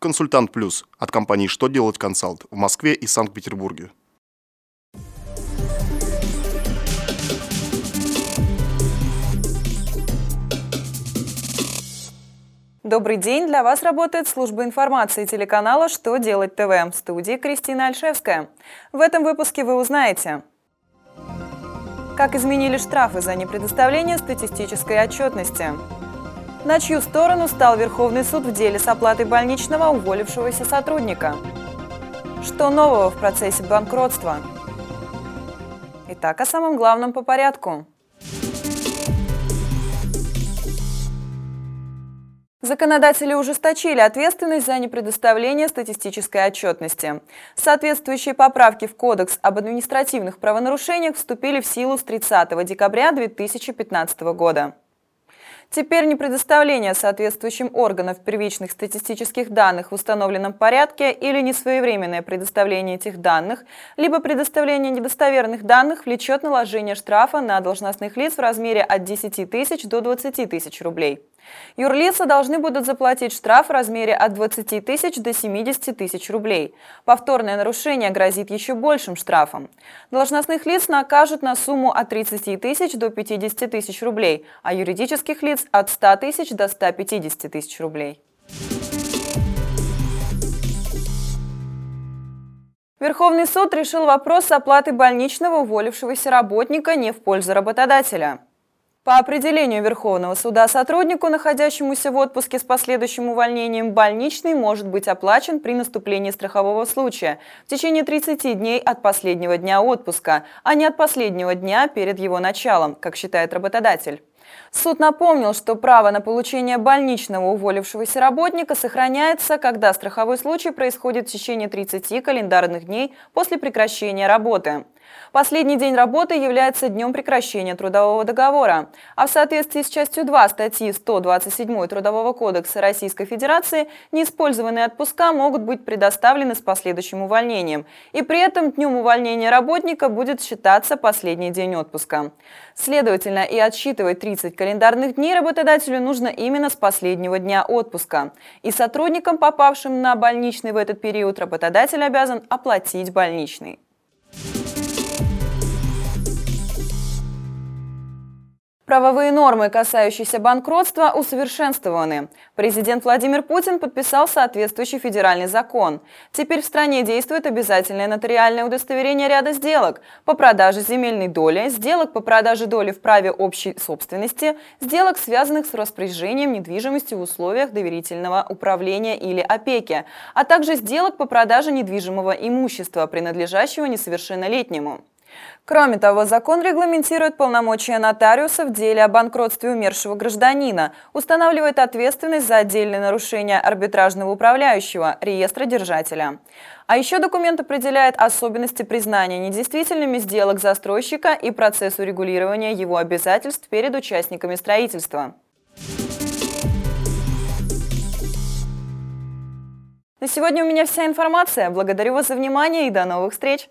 Консультант Плюс от компании «Что делать консалт» в Москве и Санкт-Петербурге. Добрый день! Для вас работает служба информации телеканала «Что делать ТВ» в студии Кристина Альшевская. В этом выпуске вы узнаете, как изменили штрафы за непредоставление статистической отчетности, на чью сторону стал Верховный суд в деле с оплатой больничного уволившегося сотрудника, что нового в процессе банкротства. Итак, о самом главном по порядку – Законодатели ужесточили ответственность за непредоставление статистической отчетности. Соответствующие поправки в Кодекс об административных правонарушениях вступили в силу с 30 декабря 2015 года. Теперь непредоставление соответствующим органам первичных статистических данных в установленном порядке или несвоевременное предоставление этих данных, либо предоставление недостоверных данных влечет наложение штрафа на должностных лиц в размере от 10 тысяч до 20 тысяч рублей. Юрлицы должны будут заплатить штраф в размере от 20 тысяч до 70 тысяч рублей. Повторное нарушение грозит еще большим штрафом. Должностных лиц накажут на сумму от 30 тысяч до 50 тысяч рублей, а юридических лиц от 100 тысяч до 150 тысяч рублей. Верховный суд решил вопрос с оплатой больничного уволившегося работника не в пользу работодателя. По определению Верховного суда сотруднику, находящемуся в отпуске с последующим увольнением, больничный может быть оплачен при наступлении страхового случая в течение 30 дней от последнего дня отпуска, а не от последнего дня перед его началом, как считает работодатель. Суд напомнил, что право на получение больничного уволившегося работника сохраняется, когда страховой случай происходит в течение 30 календарных дней после прекращения работы. Последний день работы является днем прекращения трудового договора, а в соответствии с частью 2 статьи 127 Трудового кодекса Российской Федерации неиспользованные отпуска могут быть предоставлены с последующим увольнением, и при этом днем увольнения работника будет считаться последний день отпуска. Следовательно, и отсчитывать 30 календарных дней работодателю нужно именно с последнего дня отпуска. И сотрудникам, попавшим на больничный в этот период, работодатель обязан оплатить больничный. Правовые нормы, касающиеся банкротства, усовершенствованы. Президент Владимир Путин подписал соответствующий федеральный закон. Теперь в стране действует обязательное нотариальное удостоверение ряда сделок по продаже земельной доли, сделок по продаже доли в праве общей собственности, сделок, связанных с распоряжением недвижимостью в условиях доверительного управления или опеки, а также сделок по продаже недвижимого имущества, принадлежащего несовершеннолетнему. Кроме того, закон регламентирует полномочия нотариуса в деле о банкротстве умершего гражданина, устанавливает ответственность за отдельные нарушения арбитражного управляющего, реестра держателя. А еще документ определяет особенности признания недействительными сделок застройщика и процесс урегулирования его обязательств перед участниками строительства. На сегодня у меня вся информация. Благодарю вас за внимание и до новых встреч!